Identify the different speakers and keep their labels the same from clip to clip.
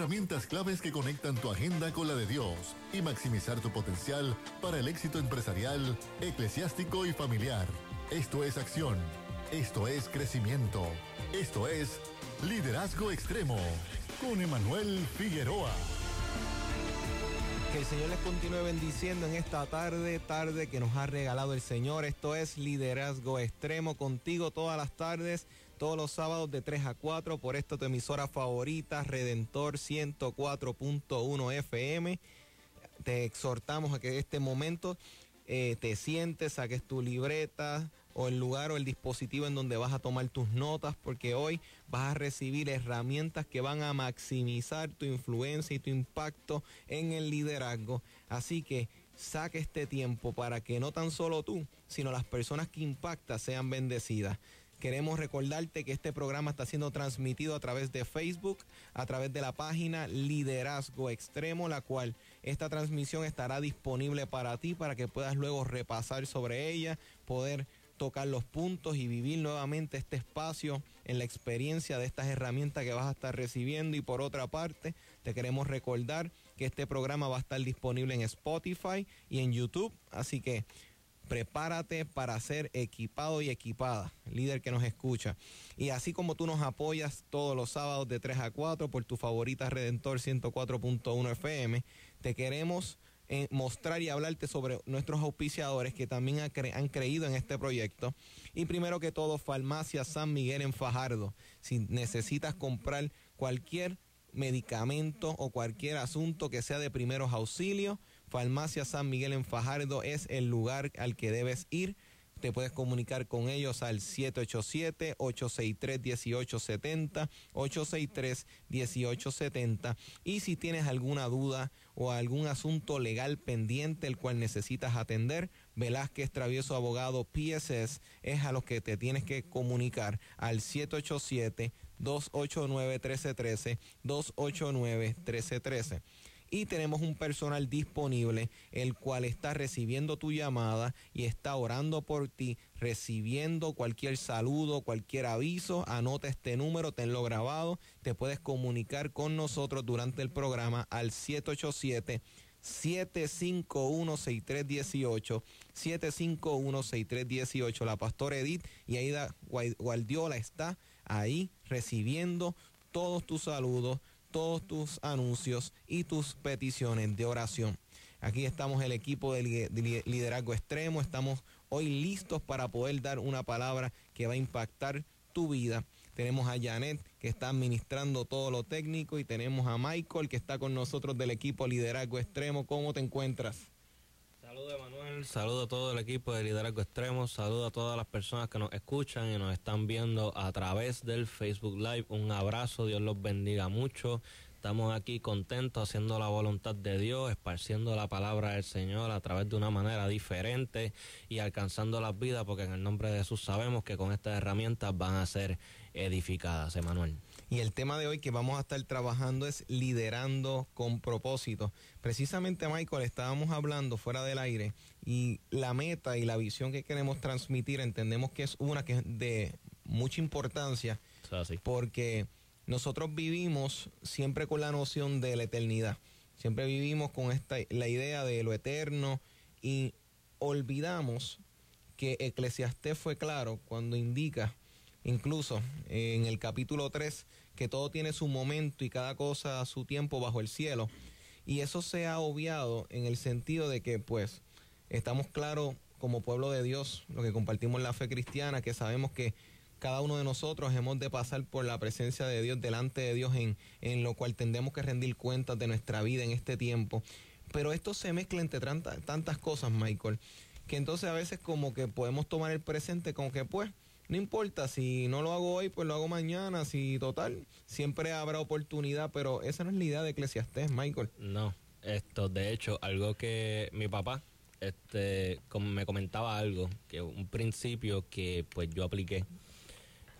Speaker 1: Herramientas claves que conectan tu agenda con la de Dios y maximizar tu potencial para el éxito empresarial, eclesiástico y familiar. Esto es acción. Esto es crecimiento. Esto es liderazgo extremo con Emanuel Figueroa.
Speaker 2: Que el Señor les continúe bendiciendo en esta tarde, tarde que nos ha regalado el Señor. Esto es Liderazgo Extremo contigo todas las tardes, todos los sábados de 3 a 4 por esta tu emisora favorita, Redentor 104.1 FM. Te exhortamos a que en este momento eh, te sientes, saques tu libreta o el lugar o el dispositivo en donde vas a tomar tus notas, porque hoy vas a recibir herramientas que van a maximizar tu influencia y tu impacto en el liderazgo. Así que saque este tiempo para que no tan solo tú, sino las personas que impactas sean bendecidas. Queremos recordarte que este programa está siendo transmitido a través de Facebook, a través de la página Liderazgo Extremo, la cual esta transmisión estará disponible para ti para que puedas luego repasar sobre ella, poder tocar los puntos y vivir nuevamente este espacio en la experiencia de estas herramientas que vas a estar recibiendo. Y por otra parte, te queremos recordar que este programa va a estar disponible en Spotify y en YouTube. Así que prepárate para ser equipado y equipada, líder que nos escucha. Y así como tú nos apoyas todos los sábados de 3 a 4 por tu favorita Redentor 104.1 FM, te queremos eh, mostrar y hablarte sobre nuestros auspiciadores que también han creído en este proyecto. Y primero que todo, Farmacia San Miguel en Fajardo. Si necesitas comprar cualquier medicamento o cualquier asunto que sea de primeros auxilios, Farmacia San Miguel en Fajardo es el lugar al que debes ir. Te puedes comunicar con ellos al 787-863-1870, 863-1870. Y si tienes alguna duda o algún asunto legal pendiente el cual necesitas atender, Velázquez Travieso Abogado PSS es a los que te tienes que comunicar al 787-289-1313, 289-1313 y tenemos un personal disponible el cual está recibiendo tu llamada y está orando por ti, recibiendo cualquier saludo, cualquier aviso, anota este número, tenlo grabado, te puedes comunicar con nosotros durante el programa al 787 751-6318, 751-6318. La pastora Edith y Aida Guardiola está ahí recibiendo todos tus saludos, todos tus anuncios y tus peticiones de oración. Aquí estamos el equipo de liderazgo extremo, estamos hoy listos para poder dar una palabra que va a impactar tu vida. Tenemos a Janet que está administrando todo lo técnico y tenemos a Michael que está con nosotros del equipo Liderazgo Extremo. ¿Cómo te encuentras?
Speaker 3: Saludos Saludo a todo el equipo de Liderazgo Extremo, saludo a todas las personas que nos escuchan y nos están viendo a través del Facebook Live. Un abrazo, Dios los bendiga mucho. Estamos aquí contentos haciendo la voluntad de Dios, esparciendo la palabra del Señor a través de una manera diferente y alcanzando las vidas, porque en el nombre de Jesús sabemos que con estas herramientas van a ser edificadas, Emanuel.
Speaker 2: Y el tema de hoy que vamos a estar trabajando es liderando con propósito. Precisamente, Michael, estábamos hablando fuera del aire y la meta y la visión que queremos transmitir entendemos que es una que es de mucha importancia. Porque nosotros vivimos siempre con la noción de la eternidad. Siempre vivimos con esta la idea de lo eterno y olvidamos que Eclesiastés fue claro cuando indica incluso en el capítulo 3 que todo tiene su momento y cada cosa su tiempo bajo el cielo. Y eso se ha obviado en el sentido de que pues estamos claros como pueblo de Dios, lo que compartimos la fe cristiana, que sabemos que cada uno de nosotros hemos de pasar por la presencia de Dios, delante de Dios, en, en lo cual tendremos que rendir cuentas de nuestra vida en este tiempo. Pero esto se mezcla entre tantas, tantas cosas, Michael, que entonces a veces como que podemos tomar el presente como que pues, no importa, si no lo hago hoy, pues lo hago mañana, si total, siempre habrá oportunidad, pero esa no es la idea de Eclesiastés, Michael.
Speaker 3: No, esto, de hecho, algo que mi papá, este, como me comentaba algo, que un principio que pues yo apliqué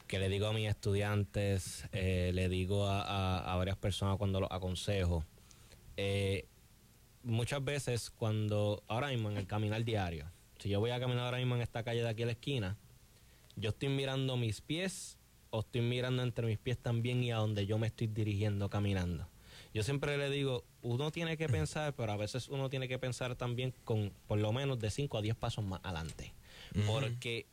Speaker 3: que le digo a mis estudiantes, eh, le digo a, varias personas cuando los aconsejo. Eh, muchas veces cuando, ahora mismo en el caminar diario, si yo voy a caminar ahora mismo en esta calle de aquí a la esquina, yo estoy mirando mis pies o estoy mirando entre mis pies también y a donde yo me estoy dirigiendo caminando. Yo siempre le digo, uno tiene que pensar, pero a veces uno tiene que pensar también con por lo menos de 5 a 10 pasos más adelante. Porque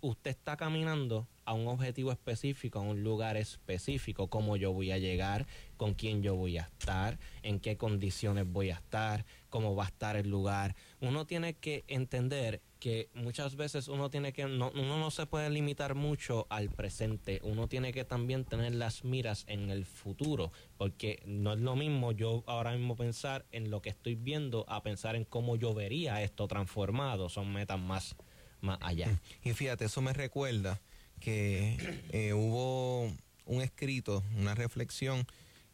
Speaker 3: usted está caminando a un objetivo específico, a un lugar específico, cómo yo voy a llegar, con quién yo voy a estar, en qué condiciones voy a estar, cómo va a estar el lugar. Uno tiene que entender que muchas veces uno tiene que no, uno no se puede limitar mucho al presente, uno tiene que también tener las miras en el futuro, porque no es lo mismo yo ahora mismo pensar en lo que estoy viendo a pensar en cómo yo vería esto transformado, son metas más más allá.
Speaker 2: Y fíjate, eso me recuerda que eh, hubo un escrito, una reflexión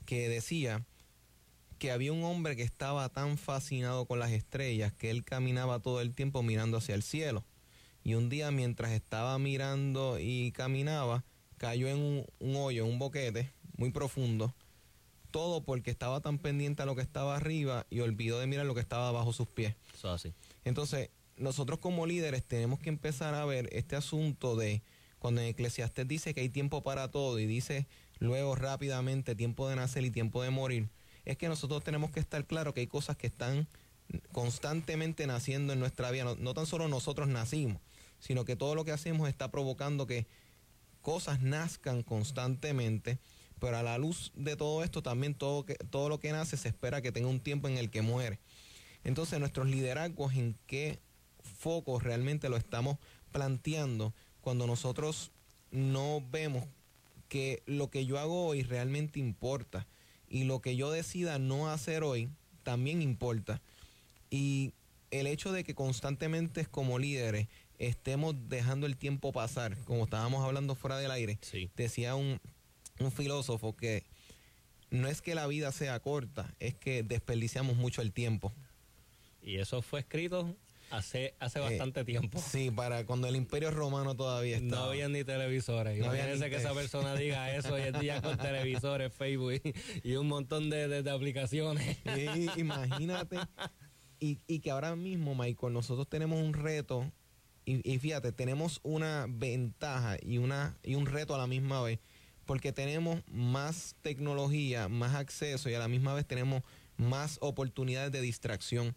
Speaker 2: que decía que había un hombre que estaba tan fascinado con las estrellas que él caminaba todo el tiempo mirando hacia el cielo. Y un día mientras estaba mirando y caminaba, cayó en un, un hoyo, un boquete muy profundo. Todo porque estaba tan pendiente a lo que estaba arriba y olvidó de mirar lo que estaba bajo sus pies.
Speaker 3: Eso así.
Speaker 2: Entonces, nosotros como líderes tenemos que empezar a ver este asunto de cuando en Eclesiastes dice que hay tiempo para todo y dice luego rápidamente tiempo de nacer y tiempo de morir, es que nosotros tenemos que estar claros que hay cosas que están constantemente naciendo en nuestra vida. No, no, tan solo nosotros nacimos, sino que todo lo que hacemos está provocando que cosas nazcan constantemente, pero a la luz de todo esto también todo, que, todo lo que nace se espera que tenga un tiempo en el que muere. Entonces nuestros liderazgos en qué foco realmente lo estamos planteando cuando nosotros no vemos que lo que yo hago hoy realmente importa y lo que yo decida no hacer hoy también importa. Y el hecho de que constantemente como líderes estemos dejando el tiempo pasar, como estábamos hablando fuera del aire, decía un, un filósofo que no es que la vida sea corta, es que desperdiciamos mucho el tiempo.
Speaker 3: Y eso fue escrito Hace, hace eh, bastante tiempo.
Speaker 2: Sí, para cuando el Imperio Romano todavía estaba.
Speaker 3: No había ni televisores. No Imagínense que esa persona diga eso hoy en día con televisores, Facebook y, un montón de, de, aplicaciones.
Speaker 2: imagínate. Y, y, que ahora mismo, Michael, nosotros tenemos un reto. Y, y, fíjate, tenemos una ventaja y, una, y un reto a la misma vez. Porque tenemos más tecnología, más acceso y a la misma vez tenemos más oportunidades de distracción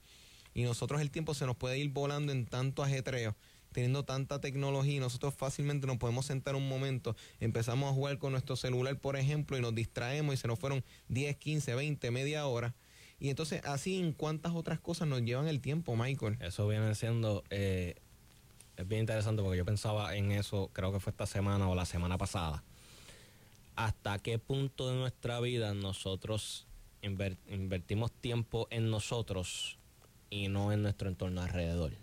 Speaker 2: y nosotros el tiempo se nos puede ir volando en tanto ajetreo teniendo tanta tecnología y nosotros fácilmente nos podemos sentar un momento, empezamos a jugar con nuestro celular, por ejemplo, y nos distraemos y se nos fueron 10, 15, 20, media hora. Y entonces, así en cuántas otras cosas nos llevan el tiempo, Michael.
Speaker 3: Eso viene siendo, eh, es bien interesante porque yo pensaba en eso, creo que fue esta semana o la semana pasada. ¿Hasta qué punto de nuestra vida nosotros invertimos tiempo en nosotros y no en nuestro entorno alrededor.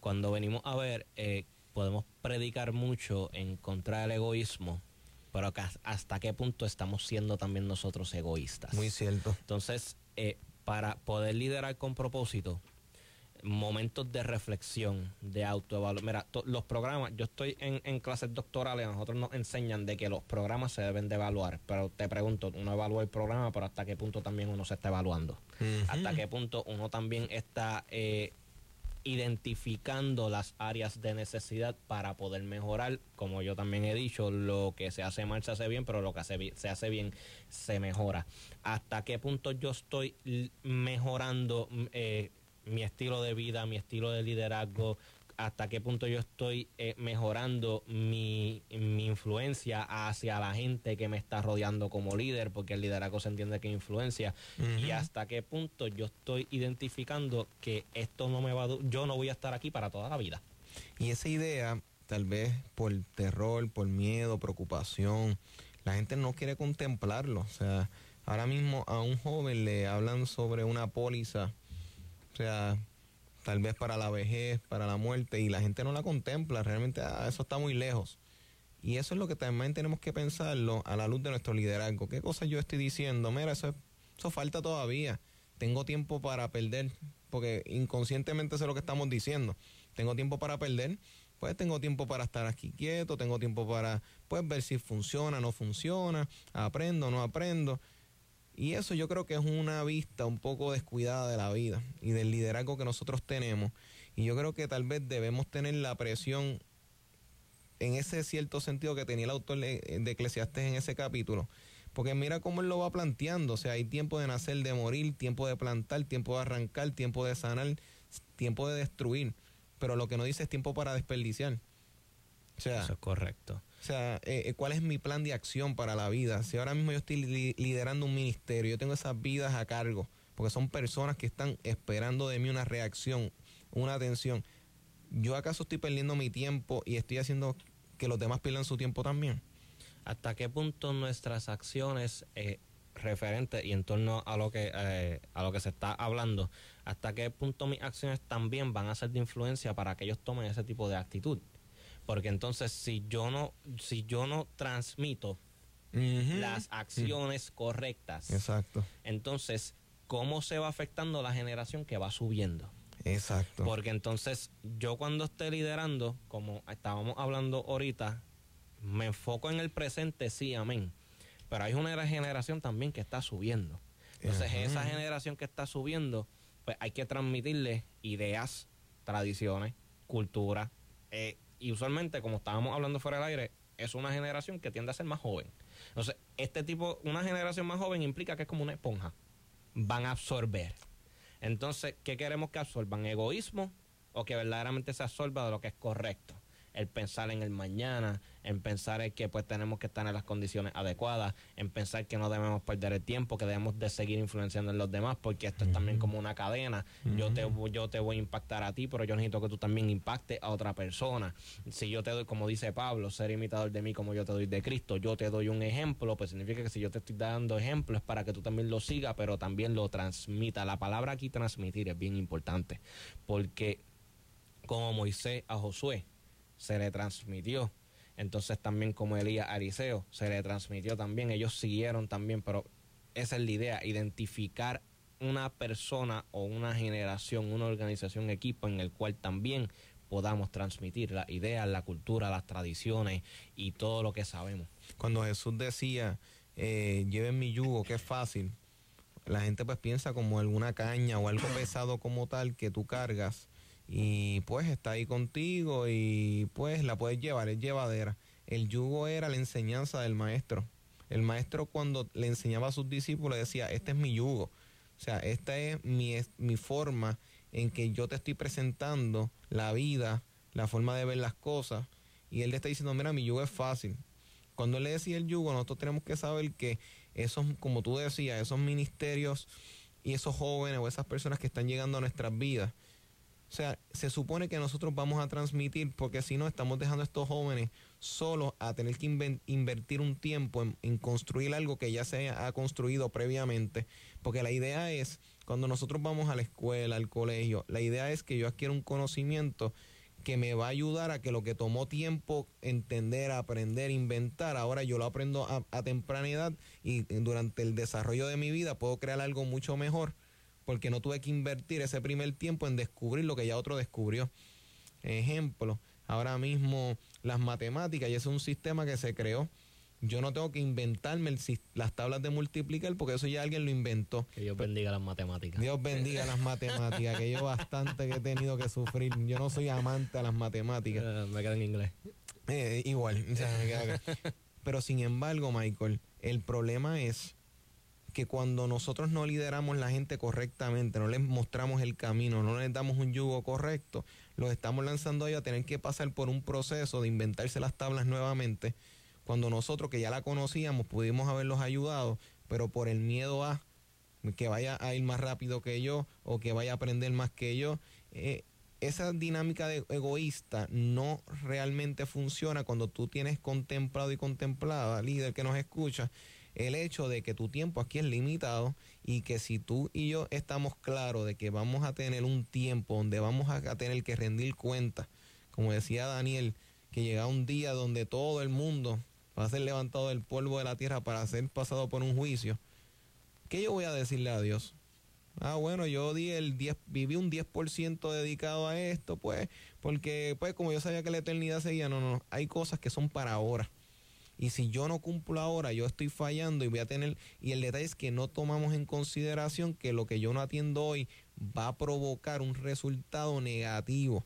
Speaker 3: Cuando venimos a ver, eh, podemos predicar mucho en contra del egoísmo, pero hasta qué punto estamos siendo también nosotros egoístas.
Speaker 2: Muy cierto.
Speaker 3: Entonces, eh, para poder liderar con propósito, momentos de reflexión, de autoevaluación. Mira, los programas, yo estoy en, clases doctorales, a nosotros nos enseñan de que los programas se deben de evaluar, pero te pregunto, uno evalúa el programa, pero hasta qué punto también uno se está evaluando, hasta qué punto uno también está eh, identificando las áreas de necesidad para poder mejorar, como yo también he dicho, lo que se hace mal se hace bien, pero lo que se hace bien se mejora. Hasta qué punto yo estoy mejorando... Eh, mi estilo de vida, mi estilo de liderazgo, hasta qué punto yo estoy eh, mejorando mi, influencia hacia la gente que me está rodeando como líder, porque el liderazgo se entiende que influencia, y hasta qué punto yo estoy identificando que esto no me va a, yo no voy a estar aquí para toda la vida.
Speaker 2: Y esa idea, tal vez por terror, por miedo, preocupación, la gente no quiere contemplarlo, o sea, ahora mismo a un joven le hablan sobre una póliza o sea, tal vez para la vejez, para la muerte, y la gente no la contempla, realmente ah, eso está muy lejos. Y eso es lo que también tenemos que pensarlo a la luz de nuestro liderazgo. ¿Qué cosas yo estoy diciendo? Mira, eso, eso falta todavía. Tengo tiempo para perder, porque inconscientemente sé lo que estamos diciendo. Tengo tiempo para perder, pues tengo tiempo para estar aquí quieto, tengo tiempo para pues ver si funciona, no funciona, aprendo, no aprendo. Y eso yo creo que es una vista un poco descuidada de la vida y del liderazgo que nosotros tenemos. Y yo creo que tal vez debemos tener la presión en ese cierto sentido que tenía el autor de Eclesiastes en ese capítulo, Porque mira cómo él lo va planteando. O sea, hay tiempo de nacer, de morir, tiempo de plantar, tiempo de arrancar, tiempo de sanar, tiempo de destruir. Pero lo que no dice es tiempo para desperdiciar.
Speaker 3: O sea, Eso es correcto.
Speaker 2: Sea, eh, eh, ¿cuál es mi plan de acción para la vida? Si ahora mismo yo estoy liderando un ministerio, yo tengo esas vidas a cargo, porque son personas que están esperando de mí una reacción, una atención. ¿Yo acaso estoy perdiendo mi tiempo y estoy haciendo que los demás pierdan su tiempo también?
Speaker 3: hasta qué punto nuestras acciones eh, referentes y en torno a lo que eh, a lo que se está hablando, hasta qué punto mis acciones también van a ser de influencia para que ellos tomen ese tipo de actitud. Porque entonces si yo no si yo no transmito las acciones correctas,
Speaker 2: exacto.
Speaker 3: Entonces, ¿cómo se va afectando la generación que va subiendo?
Speaker 2: Exacto.
Speaker 3: Porque entonces yo cuando esté liderando, como estábamos hablando ahorita, me enfoco en el presente, sí, amén. Pero hay una generación también que está subiendo. Entonces, esa generación que está subiendo, pues hay que transmitirle ideas, tradiciones, cultura. Eh, y usualmente, como estábamos hablando fuera del aire, es una generación que tiende a ser más joven. Entonces, este tipo, una generación más joven implica que es como una esponja. Van a absorber. Entonces, ¿qué queremos que absorban? ¿Egoísmo o que verdaderamente se absorba de lo que es correcto? El pensar en el mañana, en pensar en que pues tenemos que estar en las condiciones adecuadas, en pensar que no debemos perder el tiempo, que debemos de seguir influenciando en los demás, porque esto es también como una cadena. Yo te yo te voy a impactar a ti, pero yo necesito que tú también impactes a otra persona. Si yo te doy, como dice Pablo, ser imitador de mí como yo te doy de Cristo, yo te doy un ejemplo, pues significa que si yo te estoy dando ejemplos es para que tú también lo sigas, pero también lo transmita. La palabra aquí transmitir es bien importante, porque como Moisés a Josué, se le transmitió. Entonces también como Elías Ariseo se le transmitió también. Ellos siguieron también, pero esa es la idea, identificar una persona o una generación, una organización, equipo en el cual también podamos transmitir la idea, la cultura, las tradiciones y todo lo que sabemos.
Speaker 2: Cuando Jesús decía, eh, lleven mi yugo, que es fácil, la gente pues piensa como alguna caña o algo pesado como tal que tú cargas y pues está ahí contigo y pues la puedes llevar, es llevadera. El yugo era la enseñanza del maestro. El maestro cuando le enseñaba a sus discípulos decía, este es mi yugo. O sea, esta es mi, mi forma en que yo te estoy presentando la vida, la forma de ver las cosas. Y él le está diciendo, mira, mi yugo es fácil. Cuando él le decía el yugo, nosotros tenemos que saber que esos, como tú decías, esos ministerios y esos jóvenes o esas personas que están llegando a nuestras vidas, o sea, se supone que nosotros vamos a transmitir, porque si no, estamos dejando a estos jóvenes solos a tener que invertir un tiempo en, construir algo que ya se ha construido previamente. Porque la idea es, cuando nosotros vamos a la escuela, al colegio, la idea es que yo adquiera un conocimiento que me va a ayudar a que lo que tomó tiempo entender, aprender, inventar, ahora yo lo aprendo a, a temprana edad y durante el desarrollo de mi vida puedo crear algo mucho mejor porque no tuve que invertir ese primer tiempo en descubrir lo que ya otro descubrió. Ejemplo, ahora mismo las matemáticas, y ese es un sistema que se creó. Yo no tengo que inventarme las tablas de multiplicar porque eso ya alguien lo inventó.
Speaker 3: Que Dios bendiga las matemáticas.
Speaker 2: Dios bendiga las matemáticas, que yo bastante que he tenido que sufrir. Yo no soy amante a las matemáticas.
Speaker 3: Eh, me queda en inglés.
Speaker 2: Eh, igual, Pero sin embargo, Michael, el problema es que cuando nosotros no lideramos la gente correctamente, no les mostramos el camino, no les damos un yugo correcto, los estamos lanzando a a tener que pasar por un proceso de inventarse las tablas nuevamente, cuando nosotros que ya la conocíamos pudimos haberlos ayudado, pero por el miedo a que vaya a ir más rápido que yo o que vaya a aprender más que yo, eh, esa dinámica de egoísta no realmente funciona cuando tú tienes contemplado y contemplada, líder que nos escucha, el hecho de que tu tiempo aquí es limitado y que si tú y yo estamos claros de que vamos a tener un tiempo donde vamos a tener que rendir cuenta, como decía Daniel, que llega un día donde todo el mundo va a ser levantado del polvo de la tierra para ser pasado por un juicio, ¿qué yo voy a decirle a Dios? Ah, bueno, yo di el 10, viví un 10% dedicado a esto, pues, porque pues como yo sabía que la eternidad seguía, no, no, hay cosas que son para ahora. Y si yo no cumplo ahora, yo estoy fallando y voy a tener... Y el detalle es que no tomamos en consideración que lo que yo no atiendo hoy va a provocar un resultado negativo.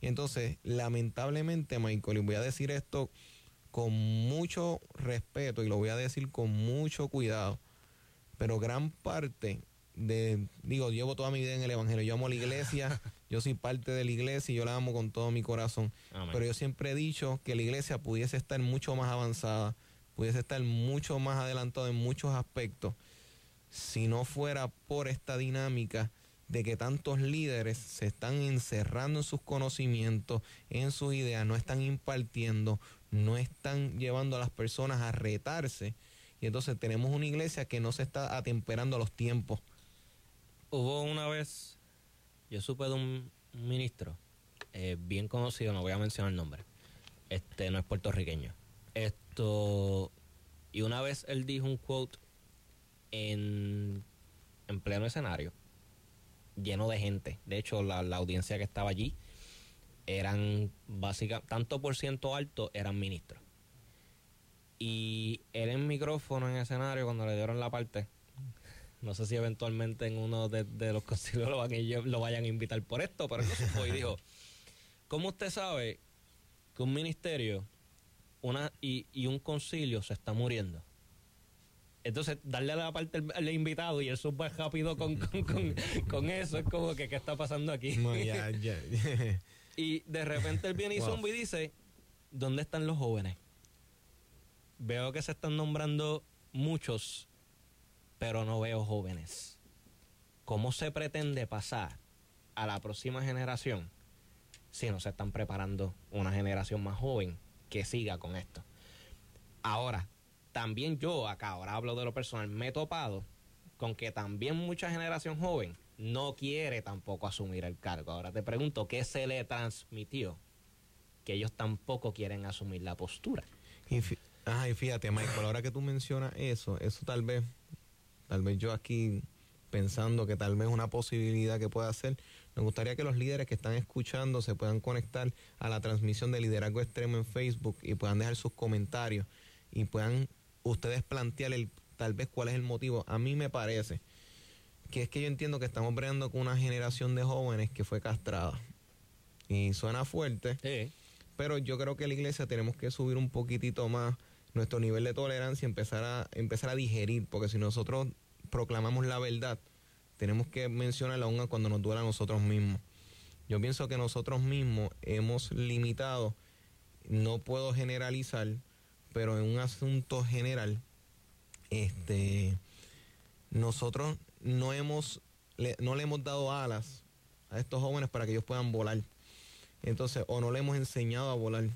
Speaker 2: entonces, lamentablemente, Michael, y voy a decir esto con mucho respeto y lo voy a decir con mucho cuidado, pero gran parte de, digo, llevo toda mi vida en el Evangelio, yo amo la iglesia, yo soy parte de la iglesia y yo la amo con todo mi corazón, pero yo siempre he dicho que la iglesia pudiese estar mucho más avanzada, pudiese estar mucho más adelantado en muchos aspectos, si no fuera por esta dinámica de que tantos líderes se están encerrando en sus conocimientos, en sus ideas, no están impartiendo, no están llevando a las personas a retarse. Y entonces tenemos una iglesia que no se está atemperando a los tiempos.
Speaker 3: Hubo una vez, yo supe de un ministro eh, bien conocido, no voy a mencionar el nombre, este no es puertorriqueño. Esto, y una vez él dijo un quote en, en pleno escenario, lleno de gente. De hecho, la, la audiencia que estaba allí eran básicamente, tanto por ciento alto eran ministros. Y él en micrófono en escenario, cuando le dieron la parte, no sé si eventualmente en uno de, los concilios lo, lo, vayan a invitar por esto, pero no y dijo, ¿cómo usted sabe que un ministerio una y, y un concilio se está muriendo? Entonces, darle a la parte al, invitado y él sube rápido con, con, eso, es como que, ¿qué está pasando aquí? y de repente él viene y zumba y dice, ¿dónde están los jóvenes? Veo que se están nombrando muchos, pero no veo jóvenes. ¿Cómo se pretende pasar a la próxima generación si no se están preparando una generación más joven que siga con esto? Ahora, también yo acá, ahora hablo de lo personal, me he topado con que también mucha generación joven no quiere tampoco asumir el cargo. Ahora te pregunto, ¿qué se le transmitió? Que ellos tampoco quieren asumir la postura.
Speaker 2: Y, fíjate, Michael, ahora que tú mencionas eso, eso tal vez, tal vez yo aquí pensando que tal vez una posibilidad que pueda ser, me gustaría que los líderes que están escuchando se puedan conectar a la transmisión de liderazgo extremo en Facebook y puedan dejar sus comentarios y puedan ustedes plantear el, tal vez cuál es el motivo. A mí me parece que es que yo entiendo que estamos bregando con una generación de jóvenes que fue castrada. Y suena fuerte, pero yo creo que la iglesia tenemos que subir un poquitito más nuestro nivel de tolerancia empezar a, a digerir, porque si nosotros proclamamos la verdad, tenemos que mencionarla aún cuando nos duela a nosotros mismos. Yo pienso que nosotros mismos hemos limitado, no puedo generalizar, pero en un asunto general, este, nosotros no hemos, no le hemos dado alas a estos jóvenes para que ellos puedan volar. Entonces, o no le hemos enseñado a volar,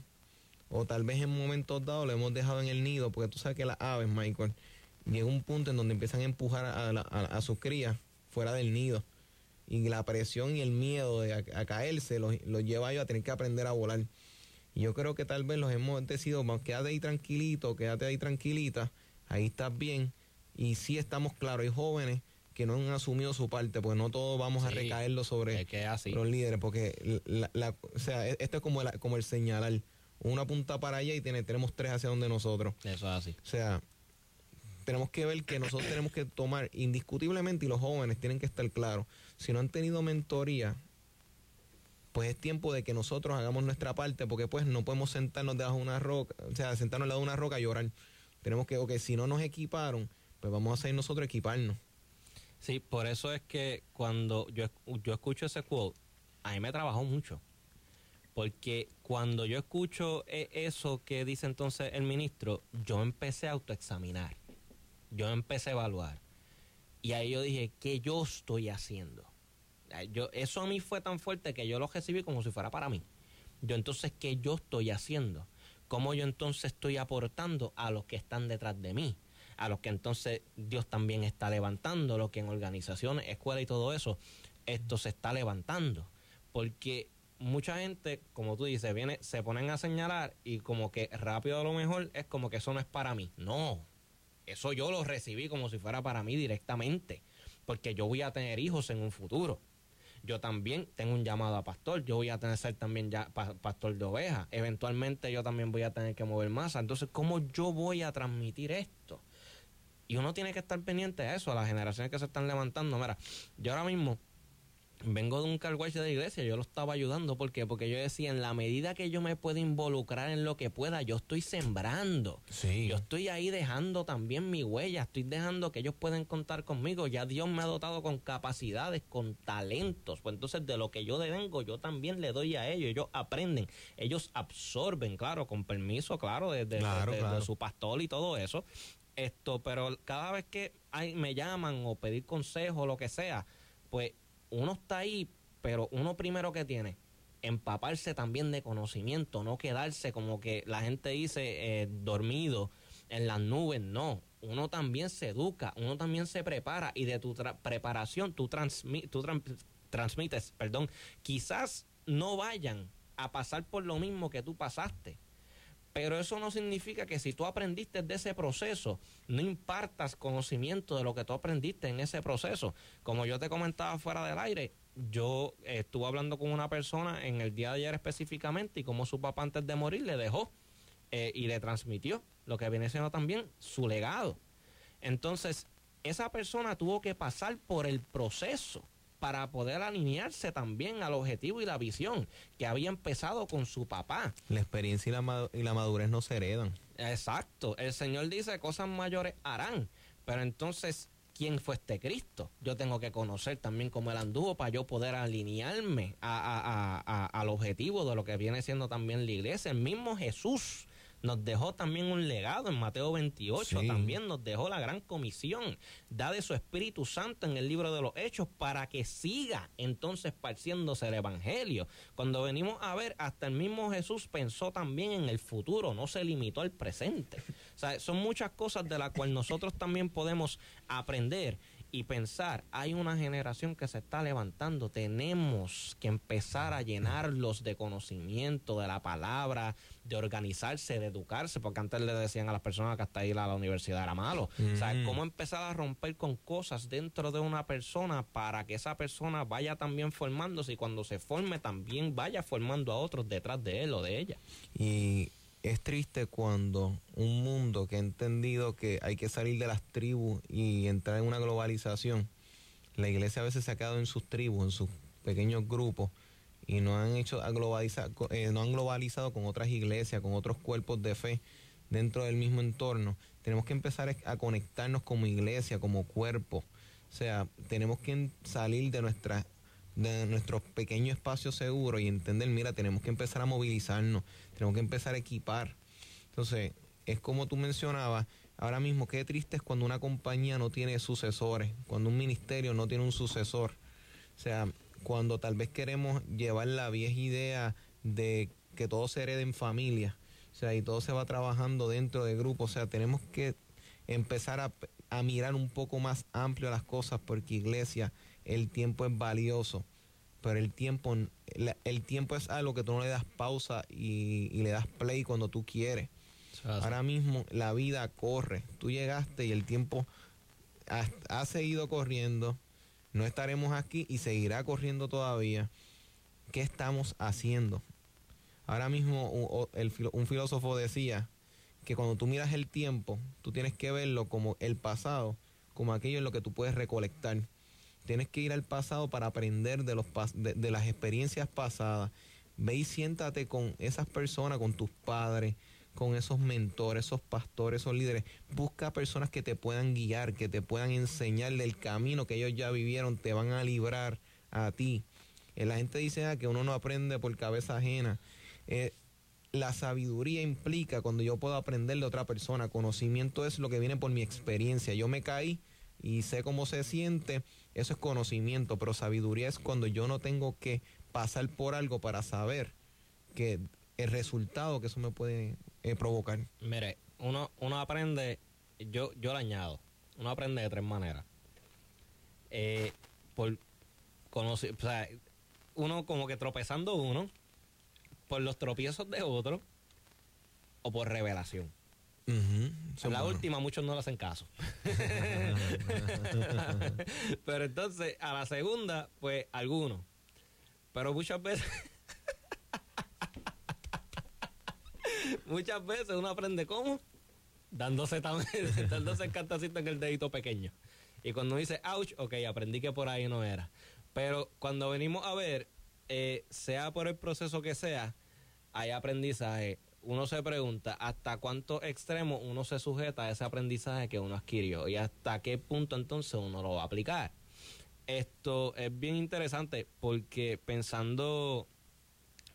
Speaker 2: o tal vez en momentos dados le hemos dejado en el nido, porque tú sabes que las aves, Michael, llega un punto en donde empiezan a empujar a, sus crías fuera del nido. Y la presión y el miedo de a, caerse los, los lleva a ellos a tener que aprender a volar. Y yo creo que tal vez los hemos decidido, quédate ahí tranquilito, quédate ahí tranquilita, ahí estás bien. Y sí estamos claros, hay jóvenes que no han asumido su parte, pues no todos vamos a recaerlo sobre los líderes, porque la, o sea, e, esto es como el, como el señalar, una punta para allá y tiene, tenemos tres hacia donde nosotros.
Speaker 3: Eso es así.
Speaker 2: O sea, tenemos que ver que nosotros tenemos que tomar indiscutiblemente y los jóvenes tienen que estar claros, si no han tenido mentoría, pues es tiempo de que nosotros hagamos nuestra parte, porque pues no podemos sentarnos debajo de una roca, o sea, sentarnos debajo de una roca y llorar. Tenemos que, que si no nos equiparon, pues vamos a hacer nosotros equiparnos.
Speaker 3: Sí, por eso es que cuando yo, yo escucho ese quote, a mí me trabajó mucho. Porque cuando yo escucho e, eso que dice entonces el ministro, yo empecé a autoexaminar. Yo empecé a evaluar. Y ahí yo dije, ¿qué yo estoy haciendo? Yo, eso a mí fue tan fuerte que yo lo recibí como si fuera para mí. Yo entonces, ¿qué yo estoy haciendo? ¿Cómo yo entonces estoy aportando a los que están detrás de mí? A los que entonces Dios también está levantando, lo que en organizaciones, escuelas y todo eso, esto se está levantando. Porque mucha gente, como tú dices, viene, se ponen a señalar y como que rápido a lo mejor es como que eso no es para mí. No, eso yo lo recibí como si fuera para mí directamente, porque yo voy a tener hijos en un futuro yo también tengo un llamado a pastor, yo voy a tener que ser también ya pastor de ovejas, eventualmente yo también voy a tener que mover masa, entonces ¿cómo yo voy a transmitir esto? Y uno tiene que estar pendiente de eso, a las generaciones que se están levantando. Mira, yo ahora mismo vengo de un carwash de la iglesia, yo lo estaba ayudando. ¿Por qué? Porque yo decía, en la medida que yo me pueda involucrar en lo que pueda, yo estoy sembrando.
Speaker 2: Sí.
Speaker 3: Yo estoy ahí dejando también mi huella, estoy dejando que ellos puedan contar conmigo. Ya Dios me ha dotado con capacidades, con talentos. Pues entonces de lo que yo devengo, yo también le doy a ellos. Ellos aprenden, ellos absorben, claro, con permiso, claro, de, de-
Speaker 2: Claro,
Speaker 3: su pastor y todo eso. Esto, pero cada vez que hay, me llaman o pedir consejo o lo que sea, pues uno está ahí, pero uno primero que tiene, empaparse también de conocimiento, no quedarse como que la gente dice eh, dormido en las nubes, no. Uno también se educa, uno también se prepara y de tu preparación tú, transmi- tú tran- transmites, perdón, quizás no vayan a pasar por lo mismo que tú pasaste. Pero eso no significa que si tú aprendiste de ese proceso, no impartas conocimiento de lo que tú aprendiste en ese proceso. Como yo te comentaba fuera del aire, yo estuve hablando con una persona en el día de ayer específicamente y como su papá antes de morir le dejó eh, y le transmitió lo que viene siendo también su legado. Entonces, esa persona tuvo que pasar por el proceso para poder alinearse también al objetivo y la visión que había empezado con su papá.
Speaker 2: La experiencia y la, y la madurez no se heredan.
Speaker 3: Exacto. El Señor dice cosas mayores harán. Pero entonces, ¿quién fue este Cristo? Yo tengo que conocer también cómo él anduvo para yo poder alinearme a- a- al objetivo de lo que viene siendo también la iglesia. El mismo Jesús nos dejó también un legado en Mateo 28.
Speaker 2: Sí.
Speaker 3: También nos dejó la gran comisión. Da de su Espíritu Santo en el libro de los Hechos para que siga entonces parciéndose el Evangelio. Cuando venimos a ver, hasta el mismo Jesús pensó también en el futuro, no se limitó al presente. O sea, son muchas cosas de las cuales nosotros también podemos aprender y pensar, hay una generación que se está levantando, tenemos que empezar a llenarlos de conocimiento, de la palabra, de organizarse, de educarse, porque antes le decían a las personas que hasta ir a la universidad era malo. O sea,
Speaker 2: Mm.
Speaker 3: cómo empezar a romper con cosas dentro de una persona para que esa persona vaya también formándose y cuando se forme también vaya formando a otros detrás de él o de ella.
Speaker 2: Y es triste cuando un mundo que ha entendido que hay que salir de las tribus y entrar en una globalización, la iglesia a veces se ha quedado en sus tribus, en sus pequeños grupos y no han hecho globalizar, eh, no han globalizado con otras iglesias, con otros cuerpos de fe dentro del mismo entorno. Tenemos que empezar a conectarnos como iglesia, como cuerpo. O sea, tenemos que salir de nuestra de nuestro pequeño espacio seguro y entender, mira, tenemos que empezar a movilizarnos, tenemos que empezar a equipar. Entonces, es como tú mencionabas, ahora mismo qué triste es cuando una compañía no tiene sucesores, cuando un ministerio no tiene un sucesor. O sea, cuando tal vez queremos llevar la vieja idea de que todo se herede en familia, o sea, y todo se va trabajando dentro de grupos, o sea, tenemos que empezar a, a mirar un poco más amplio las cosas porque iglesia, el tiempo es valioso, pero el tiempo, el tiempo es algo que tú no le das pausa y, y le das play cuando tú quieres. Ahora mismo la vida corre, tú llegaste y el tiempo ha, ha seguido corriendo, no estaremos aquí y seguirá corriendo todavía. ¿Qué estamos haciendo? Ahora mismo u- o- el filo- un filósofo decía que cuando tú miras el tiempo, tú tienes que verlo como el pasado, como aquello en lo que tú puedes recolectar. Tienes que ir al pasado para aprender de, los de las experiencias pasadas. Ve y siéntate con esas personas, con tus padres, con esos mentores, esos pastores, esos líderes. Busca personas que te puedan guiar, que te puedan enseñar del camino que ellos ya vivieron, te van a librar a ti. Eh, la gente dice ah, que uno no aprende por cabeza ajena. Eh, la sabiduría implica cuando yo puedo aprender de otra persona. Conocimiento es lo que viene por mi experiencia. Yo me caí y sé cómo se siente. Eso es conocimiento, pero sabiduría es cuando yo no tengo que pasar por algo para saber que el resultado que eso me puede eh, provocar.
Speaker 3: Mire, uno, uno aprende, yo, yo le añado, uno aprende de tres maneras. Eh, por conocer, o sea, uno como que tropezando uno, por los tropiezos de otro, o por revelación. La
Speaker 2: bueno.
Speaker 3: última muchos no le hacen caso. Pero entonces, a la segunda, pues algunos. Pero muchas veces... muchas veces uno aprende cómo. Dándose, tan, dándose el cantacito en el dedito pequeño. Y cuando dice, ouch, ok, aprendí que por ahí no era. Pero cuando venimos a ver, eh, sea por el proceso que sea, hay aprendizaje. Uno se pregunta hasta cuánto extremo uno se sujeta a ese aprendizaje que uno adquirió y hasta qué punto entonces uno lo va a aplicar. Esto es bien interesante porque pensando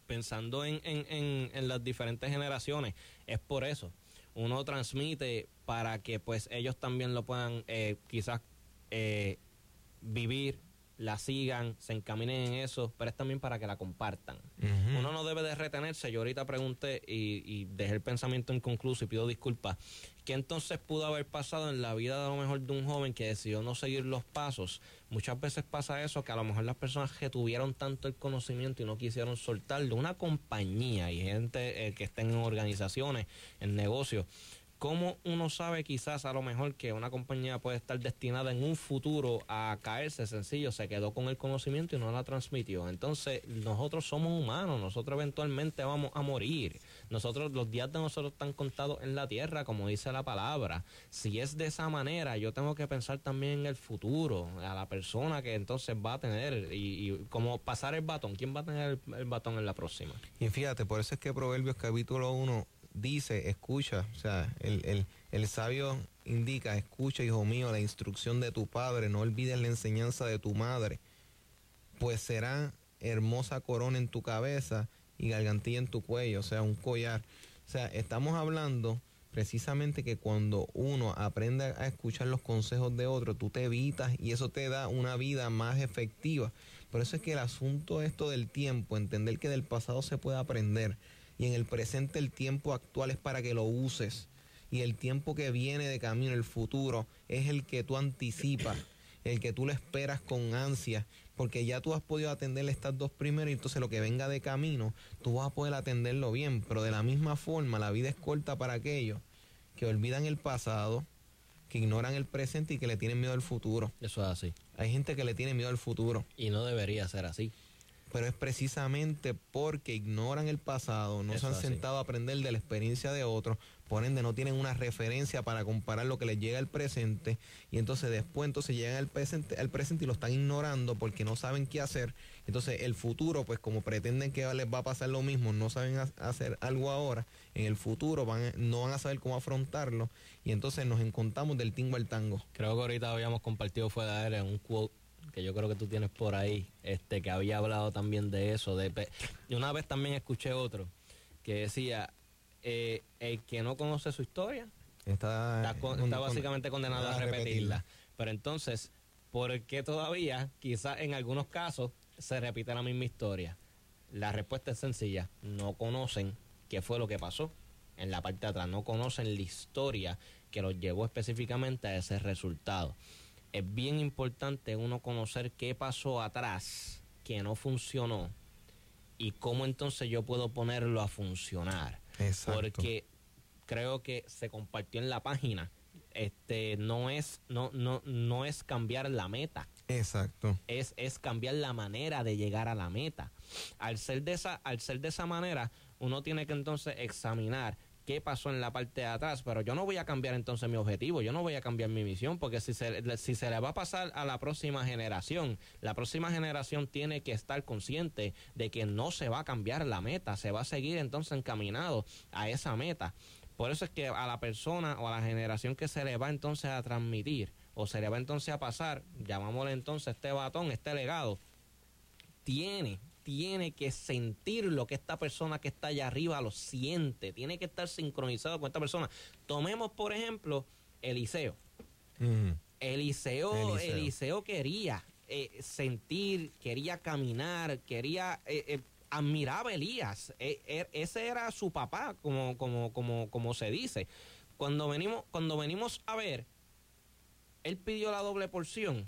Speaker 3: pensando en, en, en, las diferentes generaciones, es por eso. Uno transmite para que pues ellos también lo puedan eh, quizás eh, vivir, la sigan, se encaminen en eso, pero es también para que la compartan. Uno no debe de retenerse. Yo ahorita pregunté y, y, dejé el pensamiento inconcluso y pido disculpas. ¿Qué entonces pudo haber pasado en la vida de a lo mejor de un joven que decidió no seguir los pasos? Muchas veces pasa eso, que a lo mejor las personas que tuvieron tanto el conocimiento y no quisieron soltarlo, una compañía y gente eh, que estén en organizaciones, en negocios, ¿Cómo uno sabe quizás a lo mejor que una compañía puede estar destinada en un futuro a caerse sencillo? Se quedó con el conocimiento y no la transmitió. Entonces, nosotros somos humanos, nosotros eventualmente vamos a morir. Nosotros, los días de nosotros están contados en la tierra, como dice la palabra. Si es de esa manera, yo tengo que pensar también en el futuro, a la persona que entonces va a tener y, como pasar el batón. ¿Quién va a tener el, el batón en la próxima?
Speaker 2: Y fíjate, por eso es que Proverbios capítulo 1 dice, escucha, o sea, el, el, sabio indica, escucha, hijo mío, la instrucción de tu padre, no olvides la enseñanza de tu madre, pues será hermosa corona en tu cabeza y gargantilla en tu cuello, o sea, un collar. O sea, estamos hablando precisamente que cuando uno aprende a escuchar los consejos de otro, tú te evitas y eso te da una vida más efectiva. Por eso es que el asunto esto del tiempo, entender que del pasado se puede aprender y en el presente el tiempo actual es para que lo uses y el tiempo que viene de camino, el futuro, es el que tú anticipas, el que tú lo esperas con ansia, porque ya tú has podido atender estas dos primeras y entonces lo que venga de camino, tú vas a poder atenderlo bien, pero de la misma forma la vida es corta para aquellos que olvidan el pasado, que ignoran el presente y que le tienen miedo al futuro.
Speaker 3: Eso es así.
Speaker 2: Hay gente que le tiene miedo al futuro.
Speaker 3: Y no debería ser así
Speaker 2: pero es precisamente porque ignoran el pasado, no se han sentado a aprender de la experiencia de otros, por ende no tienen una referencia para comparar lo que les llega al presente y entonces después entonces llegan al presente, al presente y lo están ignorando porque no saben qué hacer. Entonces el futuro, pues como pretenden que les va a pasar lo mismo, no saben hacer algo ahora, en el futuro van, no van a saber cómo afrontarlo y entonces nos encontramos del tingo al tango.
Speaker 3: Creo que ahorita habíamos compartido fuera de aire un quote que yo creo que tú tienes por ahí, este, que había hablado también de eso. De, y una vez también escuché otro que decía, eh, el que no conoce su historia está, está, básicamente condenado a repetirla. Pero entonces, ¿por qué todavía, quizás en algunos casos, se repite la misma historia? La respuesta es sencilla, no conocen qué fue lo que pasó en la parte de atrás, no conocen la historia que los llevó específicamente a ese resultado es bien importante uno conocer qué pasó atrás que no funcionó y cómo entonces yo puedo ponerlo a funcionar. Exacto. Porque creo que se compartió en la página. Este no es no no no es cambiar la meta.
Speaker 2: Exacto.
Speaker 3: Es, es cambiar la manera de llegar a la meta. Al ser de esa al ser de esa manera, uno tiene que entonces examinar qué pasó en la parte de atrás, pero yo no voy a cambiar entonces mi objetivo, yo no voy a cambiar mi misión, porque si se, si se le va a pasar a la próxima generación, la próxima generación tiene que estar consciente de que no se va a cambiar la meta, se va a seguir entonces encaminado a esa meta. Por eso es que a la persona o a la generación que se le va entonces a transmitir o se le va entonces a pasar, llamámosle entonces este batón, este legado, tiene tiene que sentir lo que esta persona que está allá arriba lo siente, tiene que estar sincronizado con esta persona. Tomemos, por ejemplo, Eliseo. Eliseo, Eliseo, quería eh, sentir, quería caminar, quería... Eh, eh, admiraba a Elías, er, ese era su papá, como, como, como, como se dice. Cuando venimos, cuando venimos a ver, él pidió la doble porción,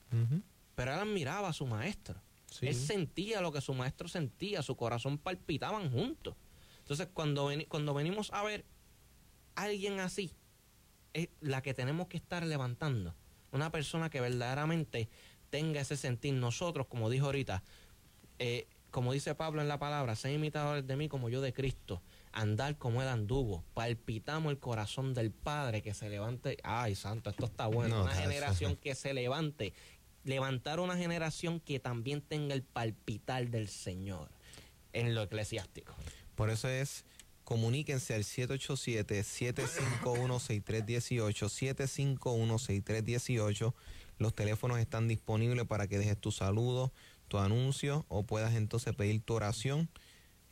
Speaker 3: pero él admiraba a su maestro. Él sentía lo que su maestro sentía, su corazón palpitaban juntos. Entonces, cuando, cuando venimos a ver a alguien así, es la que tenemos que estar levantando. Una persona que verdaderamente tenga ese sentir. Nosotros, como dijo ahorita, eh, como dice Pablo en la palabra, sean imitadores de mí como yo de Cristo. Andar como él anduvo. Palpitamos el corazón del Padre que se levante. Ay, santo, esto está bueno. Una generación que se levante levantar una generación que también tenga el palpitar del Señor en lo eclesiástico.
Speaker 2: Por eso es, comuníquense al 787-751-6318, 751-6318. Los teléfonos están disponibles para que dejes tu saludo, tu anuncio o puedas entonces pedir tu oración.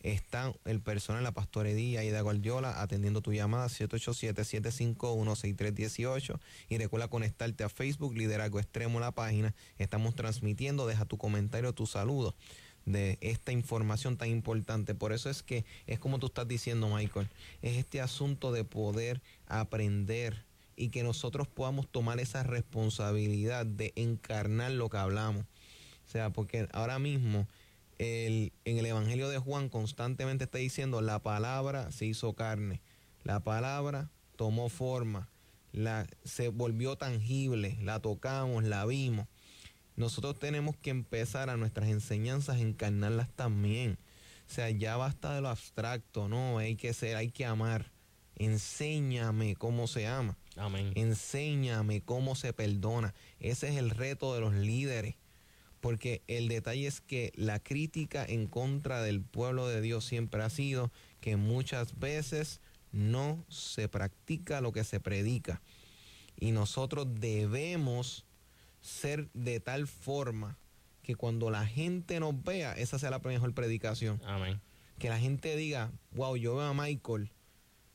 Speaker 2: Está el personal, la pastora Edía Ida Guardiola, atendiendo tu llamada 787-751-6318. Y recuerda conectarte a Facebook, Liderazgo Extremo, la página. Estamos transmitiendo, deja tu comentario, tu saludo de esta información tan importante. Por eso es que es como tú estás diciendo, Michael, es este asunto de poder aprender y que nosotros podamos tomar esa responsabilidad de encarnar lo que hablamos. O sea, porque ahora mismo el, en el Evangelio de Juan constantemente está diciendo la palabra se hizo carne, la palabra tomó forma, la, se volvió tangible, la tocamos, la vimos. Nosotros tenemos que empezar a nuestras enseñanzas a encarnarlas también. O sea, ya basta de lo abstracto, no, hay que ser, hay que amar. Enséñame cómo se ama.
Speaker 3: Amén.
Speaker 2: Enséñame cómo se perdona. Ese es el reto de los líderes. Porque el detalle es que la crítica en contra del pueblo de Dios siempre ha sido que muchas veces no se practica lo que se predica. Y nosotros debemos ser de tal forma que cuando la gente nos vea, esa sea la mejor predicación.
Speaker 3: Amén.
Speaker 2: Que la gente diga, wow, yo veo a Michael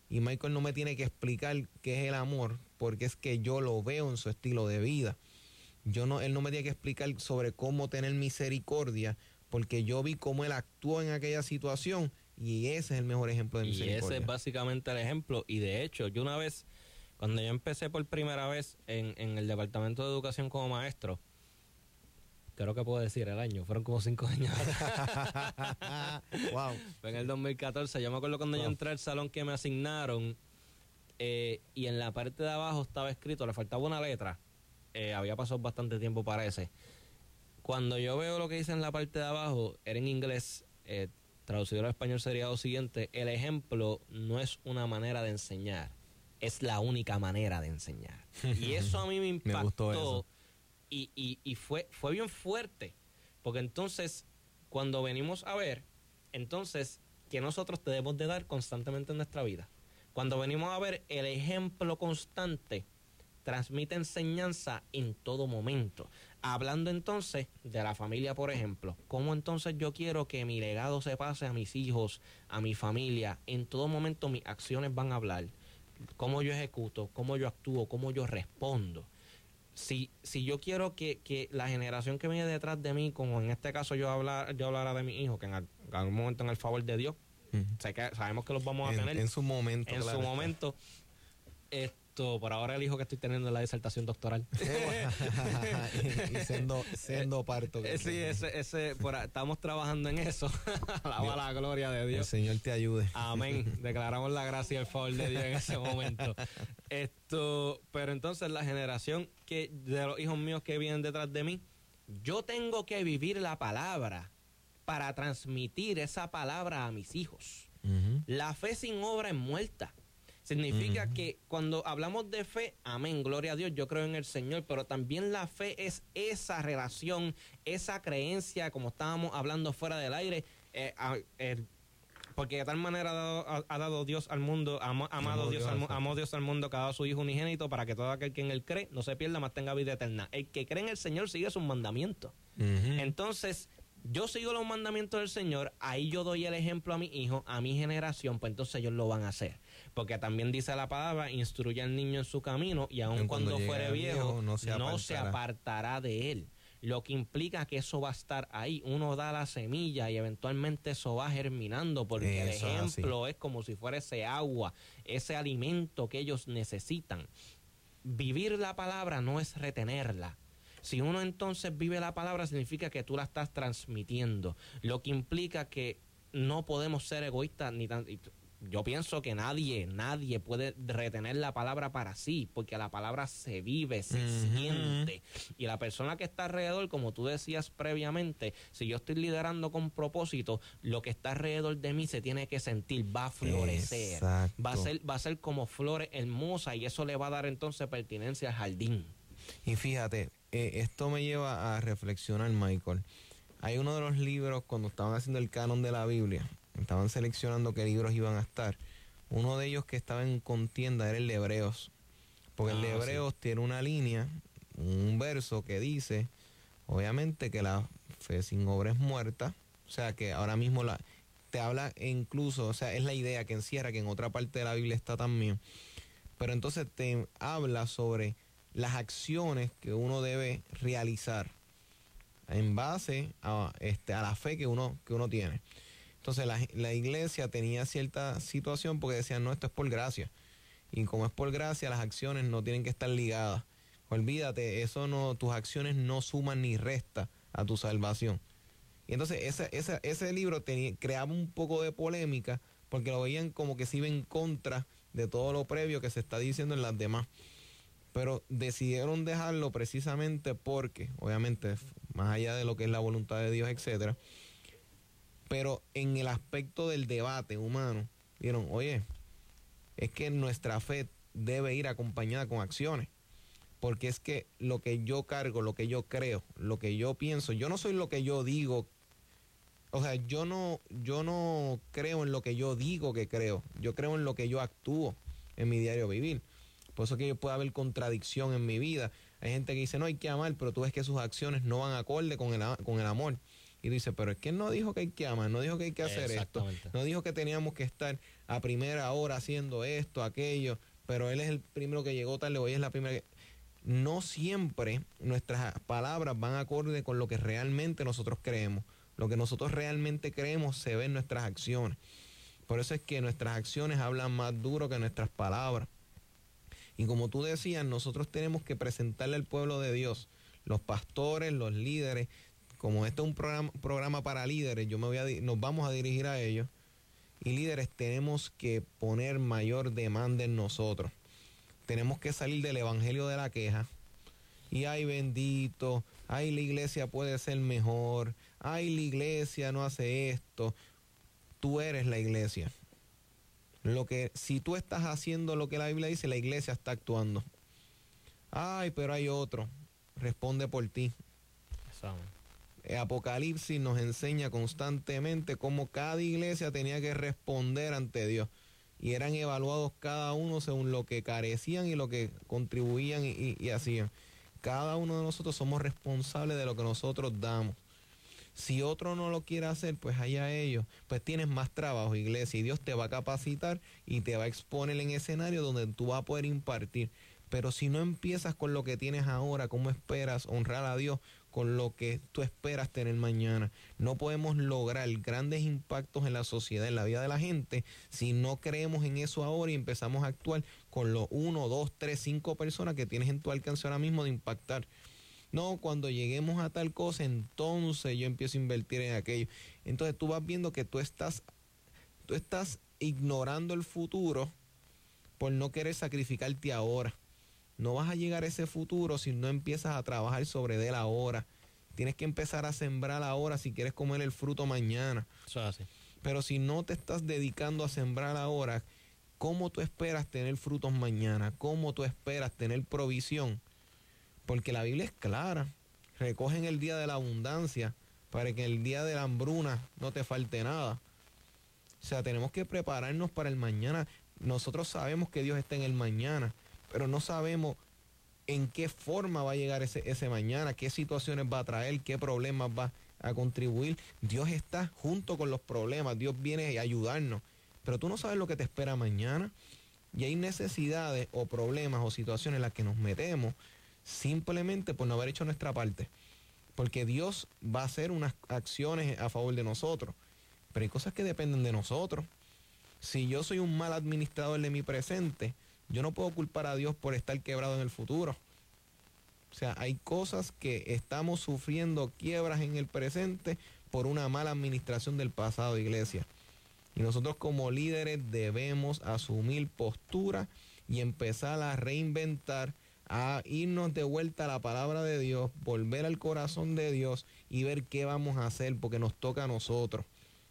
Speaker 2: y Michael no me tiene que explicar qué es el amor, porque es que yo lo veo en su estilo de vida. Yo no, él no me tiene que explicar sobre cómo tener misericordia, porque yo vi cómo él actuó en aquella situación y ese es el mejor ejemplo de misericordia.
Speaker 3: Y ese es básicamente el ejemplo. Y de hecho, yo una vez cuando yo empecé por primera vez en, en el departamento de educación como maestro, creo que puedo decir el año, fueron como cinco años.
Speaker 2: wow.
Speaker 3: Fue en el 2014. Yo me acuerdo cuando yo entré al salón que me asignaron eh, y en la parte de abajo estaba escrito, le faltaba una letra. Eh, había pasado bastante tiempo para ese. Cuando yo veo lo que dice en la parte de abajo, era en inglés, eh, traducido al español sería lo siguiente: el ejemplo no es una manera de enseñar es la única manera de enseñar. Y eso a mí me impactó. Y, y, fue, fue bien fuerte. Porque entonces, cuando venimos a ver, entonces, que nosotros debemos de dar constantemente en nuestra vida. Cuando venimos a ver el ejemplo constante, transmite enseñanza en todo momento. Hablando entonces de la familia, por ejemplo, ¿cómo entonces yo quiero que mi legado se pase a mis hijos, a mi familia? En todo momento mis acciones van a hablar cómo yo ejecuto, cómo yo actúo, cómo yo respondo. Si, si yo quiero que, que la generación que viene detrás de mí, como en este caso yo hablar, yo hablara de mi hijo, que en, algún momento en el favor de Dios, sé que, sabemos que los vamos a tener.
Speaker 2: En su momento.
Speaker 3: En su momento. Por ahora el hijo que estoy teniendo en la disertación doctoral.
Speaker 2: y siendo, siendo parto.
Speaker 3: Sí, ese, ese, estamos trabajando en eso. Alaba la gloria de Dios.
Speaker 2: El Señor te ayude.
Speaker 3: Amén. Declaramos la gracia y el favor de Dios en ese momento. Esto, pero entonces la generación que de los hijos míos que vienen detrás de mí, yo tengo que vivir la palabra para transmitir esa palabra a mis hijos. La fe sin obra es muerta. Significa que cuando hablamos de fe, amén, gloria a Dios, yo creo en el Señor, pero también la fe es esa relación, esa creencia, como estábamos hablando fuera del aire, eh, porque de tal manera ha dado, Dios al mundo, amado Dios, al, amó Dios al mundo que ha dado a su Hijo unigénito para que todo aquel que en él cree no se pierda, más tenga vida eterna. El que cree en el Señor sigue sus mandamientos. Entonces, yo sigo los mandamientos del Señor, ahí yo doy el ejemplo a mi hijo, a mi generación, pues entonces ellos lo van a hacer porque también dice la palabra, instruye al niño en su camino y aun cuando, fuere viejo, no, se, apartará de él. Lo que implica que eso va a estar ahí. Uno da la semilla y eventualmente eso va germinando, porque el ejemplo es como si fuera ese agua, ese alimento que ellos necesitan. Vivir la palabra no es retenerla. Si uno entonces vive la palabra, significa que tú la estás transmitiendo. Lo que implica que no podemos ser egoístas ni tan yo pienso que nadie, nadie puede retener la palabra para sí, porque la palabra se vive, se siente. Y la persona que está alrededor, como tú decías previamente, si yo estoy liderando con propósito, lo que está alrededor de mí se tiene que sentir, va a florecer. Va a ser, va a ser como flores hermosas y eso le va a dar entonces pertinencia al jardín.
Speaker 2: Y fíjate, eh, esto me lleva a reflexionar, Michael. Hay uno de los libros, cuando estaban haciendo el canon de la Biblia, estaban seleccionando qué libros iban a estar. Uno de ellos que estaba en contienda era el de Hebreos. Porque el de
Speaker 3: Ah, sí.
Speaker 2: Hebreos tiene una línea, un verso que dice, obviamente, que la fe sin obra es muerta. O sea, que ahora mismo la, te habla incluso, o sea, es la idea que encierra, que en otra parte de la Biblia está también. Pero entonces te habla sobre las acciones que uno debe realizar en base a, este, a la fe que uno, que uno tiene. Entonces la, la iglesia tenía cierta situación porque decían, no, esto es por gracia. Y como es por gracia, las acciones no tienen que estar ligadas. Olvídate, eso no, tus acciones no suman ni restan a tu salvación. Y entonces ese, ese, ese libro tenía, creaba un poco de polémica porque lo veían como que se iba en contra de todo lo previo que se está diciendo en las demás. Pero decidieron dejarlo precisamente porque, obviamente, más allá de lo que es la voluntad de Dios, etcétera, pero en el aspecto del debate humano, vieron, oye, es que nuestra fe debe ir acompañada con acciones. Porque es que lo que yo cargo, lo que yo creo, lo que yo pienso, yo no soy lo que yo digo. O sea, yo no, yo no creo en lo que yo digo que creo. Yo creo en lo que yo actúo en mi diario vivir. Por eso que yo puede haber contradicción en mi vida. Hay gente que dice, no hay que amar, pero tú ves que sus acciones no van acorde con el, con el amor. Y tú dices, pero es que no dijo que hay que amar, no dijo que hay que hacer esto, no dijo que teníamos que estar a primera hora haciendo esto, aquello, pero él es el primero que llegó tarde, hoy es la primera que... No siempre nuestras palabras van acorde con lo que realmente nosotros creemos. Lo que nosotros realmente creemos se ve en nuestras acciones. Por eso es que nuestras acciones hablan más duro que nuestras palabras. Y como tú decías, nosotros tenemos que presentarle al pueblo de Dios, los pastores, los líderes, como este es un programa, para líderes, yo me voy a, nos vamos a dirigir a ellos. Y líderes tenemos que poner mayor demanda en nosotros. Tenemos que salir del evangelio de la queja. Y ay bendito, ay la iglesia puede ser mejor, ay la iglesia no hace esto. Tú eres la iglesia. Lo que, si tú estás haciendo lo que la Biblia dice, la iglesia está actuando. Ay, pero hay otro. Responde por ti.
Speaker 3: Exacto.
Speaker 2: Eh, Apocalipsis nos enseña constantemente cómo cada iglesia tenía que responder ante Dios. Y eran evaluados cada uno según lo que carecían y lo que contribuían y, hacían. Cada uno de nosotros somos responsables de lo que nosotros damos. Si otro no lo quiere hacer, pues allá ellos. Pues tienes más trabajo, iglesia, y Dios te va a capacitar y te va a exponer en escenario donde tú vas a poder impartir. Pero si no empiezas con lo que tienes ahora, ¿cómo esperas honrar a Dios con lo que tú esperas tener mañana? No podemos lograr grandes impactos en la sociedad, en la vida de la gente, si no creemos en eso ahora y empezamos a actuar con los uno, dos, tres, cinco personas que tienes en tu alcance ahora mismo de impactar. No, cuando lleguemos a tal cosa, entonces yo empiezo a invertir en aquello. Entonces tú vas viendo que tú estás, tú estás ignorando el futuro por no querer sacrificarte ahora. No vas a llegar a ese futuro si no empiezas a trabajar sobre él ahora. Tienes que empezar a sembrar ahora si quieres comer el fruto mañana.
Speaker 3: Eso es así.
Speaker 2: Pero si no te estás dedicando a sembrar ahora, ¿cómo tú esperas tener frutos mañana? ¿Cómo tú esperas tener provisión? Porque la Biblia es clara. Recogen el día de la abundancia para que el día de la hambruna no te falte nada. O sea, tenemos que prepararnos para el mañana. Nosotros sabemos que Dios está en el mañana, pero no sabemos en qué forma va a llegar ese, ese mañana, qué situaciones va a traer, qué problemas va a contribuir. Dios está junto con los problemas, Dios viene a ayudarnos, pero tú no sabes lo que te espera mañana. Y hay necesidades o problemas o situaciones en las que nos metemos simplemente por no haber hecho nuestra parte. Porque Dios va a hacer unas acciones a favor de nosotros, pero hay cosas que dependen de nosotros. Si yo soy un mal administrador de mi presente, yo no puedo culpar a Dios por estar quebrado en el futuro. O sea, hay cosas que estamos sufriendo quiebras en el presente por una mala administración del pasado, iglesia. Y nosotros como líderes debemos asumir postura y empezar a reinventar, a irnos de vuelta a la palabra de Dios, volver al corazón de Dios y ver qué vamos a hacer porque nos toca a nosotros.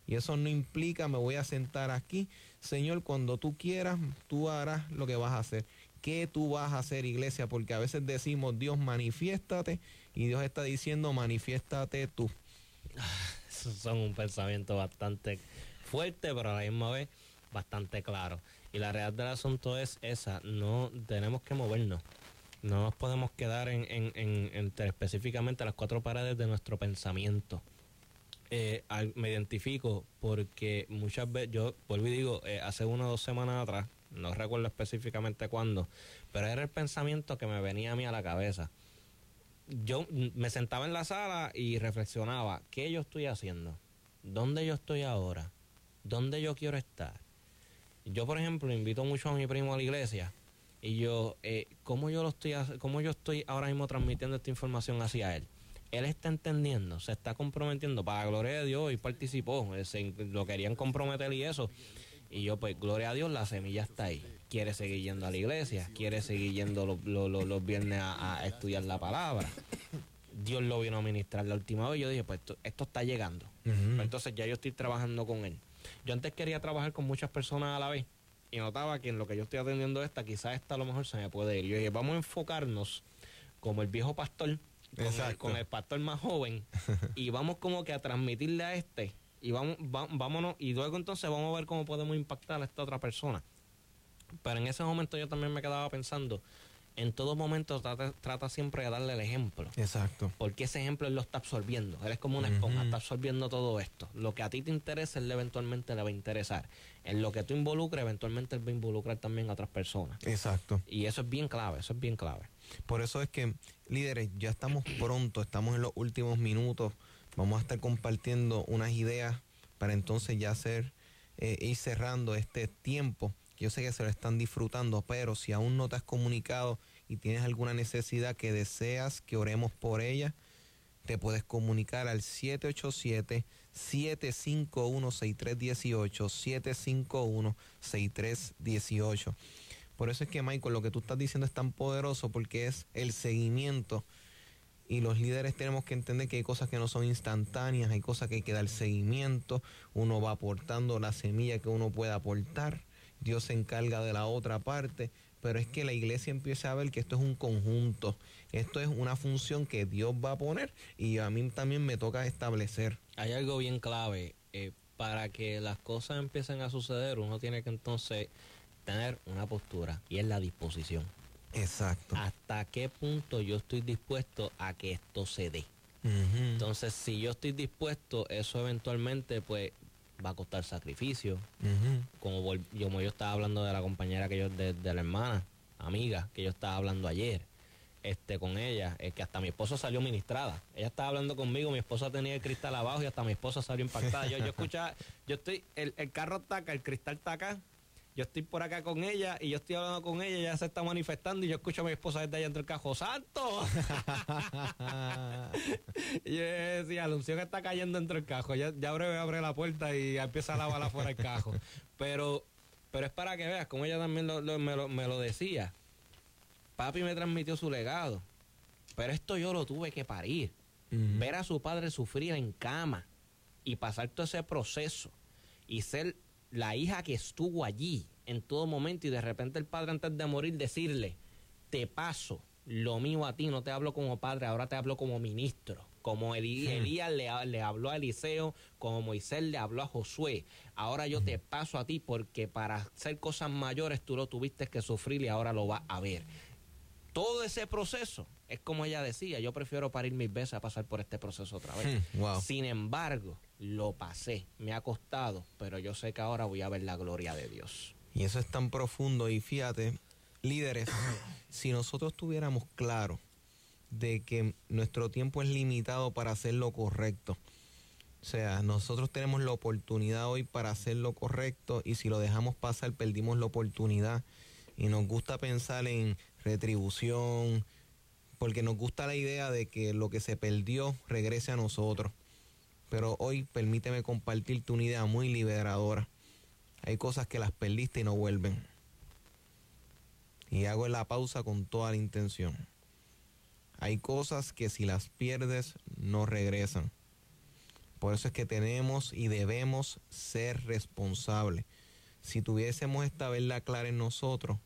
Speaker 2: Y eso no implica me voy a sentar aquí. Señor, cuando tú quieras, tú harás lo que vas a hacer. ¿Qué tú vas a hacer, iglesia? Porque a veces decimos, Dios, manifiéstate, y Dios está diciendo, manifiéstate tú.
Speaker 3: Esos son un pensamiento bastante fuerte, pero a la misma vez bastante claro. Y la realidad del asunto es esa, no tenemos que movernos. No nos podemos quedar en, en, en, entre específicamente las cuatro paredes de nuestro pensamiento. Eh, me identifico porque muchas veces, yo vuelvo y digo, eh, hace una o dos semanas atrás, no recuerdo específicamente cuándo, pero era el pensamiento que me venía a mí a la cabeza. Yo me sentaba en la sala y reflexionaba, ¿qué yo estoy haciendo? ¿Dónde yo estoy ahora? ¿Dónde yo quiero estar? Yo, por ejemplo, invito mucho a mi primo a la iglesia y yo, eh, ¿cómo, yo lo estoy, ¿cómo yo estoy ahora mismo transmitiendo esta información hacia él? Él está entendiendo, se está comprometiendo, para la gloria de Dios, y participó, eh, lo querían comprometer y eso. Y yo, pues, gloria a Dios, la semilla está ahí. Quiere seguir yendo a la iglesia, quiere seguir yendo los, los, viernes a, estudiar la palabra. Dios lo vino a ministrar la última vez. Yo dije, pues esto, está llegando. Pues, entonces ya yo estoy trabajando con él. Yo antes quería trabajar con muchas personas a la vez y notaba que en lo que yo estoy atendiendo esta, quizás esta a lo mejor se me puede ir. Yo dije, vamos a enfocarnos como el viejo pastor, con, el, pastor más joven, y vamos como que a transmitirle a este, y vamos, vámonos, y luego entonces vamos a ver cómo podemos impactar a esta otra persona. Pero en ese momento yo también me quedaba pensando, en todo momento trata, siempre de darle el ejemplo.
Speaker 2: Exacto.
Speaker 3: Porque ese ejemplo él lo está absorbiendo. Él es como una esponja, está absorbiendo todo esto. Lo que a ti te interesa, él eventualmente le va a interesar. En lo que tú involucres, eventualmente él va a involucrar también a otras personas.
Speaker 2: Exacto.
Speaker 3: Y eso es bien clave, eso es bien clave.
Speaker 2: Por eso es que, líderes, ya estamos pronto, estamos en los últimos minutos. Vamos a estar compartiendo unas ideas para entonces ya hacer, eh, ir cerrando este tiempo yo sé que se lo están disfrutando, pero si aún no te has comunicado y tienes alguna necesidad que deseas que oremos por ella, te puedes comunicar al 787-751-6318, 751-6318. Por eso es que, Michael, lo que tú estás diciendo es tan poderoso porque es el seguimiento. Y los líderes tenemos que entender que hay cosas que no son instantáneas, hay cosas que hay que dar seguimiento. Uno va aportando la semilla que uno pueda aportar Dios se encarga de la otra parte, pero es que la iglesia empieza a ver que esto es un conjunto, esto es una función que Dios va a poner y a mí también me toca establecer.
Speaker 3: Hay algo bien clave, eh, para que las cosas empiecen a suceder, uno tiene que entonces tener una postura y es la disposición.
Speaker 2: Exacto.
Speaker 3: ¿Hasta qué punto yo estoy dispuesto a que esto se dé? Entonces, si yo estoy dispuesto, eso eventualmente pues va a costar sacrificio. como, yo, como yo estaba hablando de la compañera que yo, de, la hermana, amiga, que yo estaba hablando ayer, este, con ella, es que hasta mi esposa salió ministrada. Ella estaba hablando conmigo, mi esposa tenía el cristal abajo y hasta mi esposa salió impactada. Yo, yo escuchaba, yo estoy, el, el carro está acá, el cristal está acá, yo estoy por acá con ella y yo estoy hablando con ella, ella se está manifestando y yo escucho a mi esposa desde allá entre el cajo, ¡Santo! y yo decía, la unción está cayendo entre el cajo, ya, ya abre, abre la puerta y empieza a lavar afuera el cajo. Pero, pero es para que veas, como ella también me, lo, decía, papi me transmitió su legado, pero esto yo lo tuve que parir. Ver a su padre sufrir en cama y pasar todo ese proceso y ser la hija que estuvo allí en todo momento y de repente el padre antes de morir decirle, te paso lo mío a ti, no te hablo como padre, ahora te hablo como ministro. Como Elías le, le, habló a Eliseo, como Moisés le habló a Josué. Ahora yo te paso a ti porque para hacer cosas mayores tú lo tuviste que sufrir y ahora lo vas a ver. Todo ese proceso es como ella decía, yo prefiero parir mis veces a pasar por este proceso otra vez. Sin embargo, lo pasé, me ha costado, pero yo sé que ahora voy a ver la gloria de Dios.
Speaker 2: Y eso es tan profundo y fíjate, líderes, si nosotros tuviéramos claro de que nuestro tiempo es limitado para hacer lo correcto, o sea, nosotros tenemos la oportunidad hoy para hacer lo correcto y si lo dejamos pasar perdimos la oportunidad y nos gusta pensar en retribución, porque nos gusta la idea de que lo que se perdió regrese a nosotros. Pero hoy permíteme compartirte una idea muy liberadora. Hay cosas que las perdiste y no vuelven. Y hago la pausa con toda la intención. Hay cosas que si las pierdes no regresan. Por eso es que tenemos y debemos ser responsables. Si tuviésemos esta verdad clara en nosotros,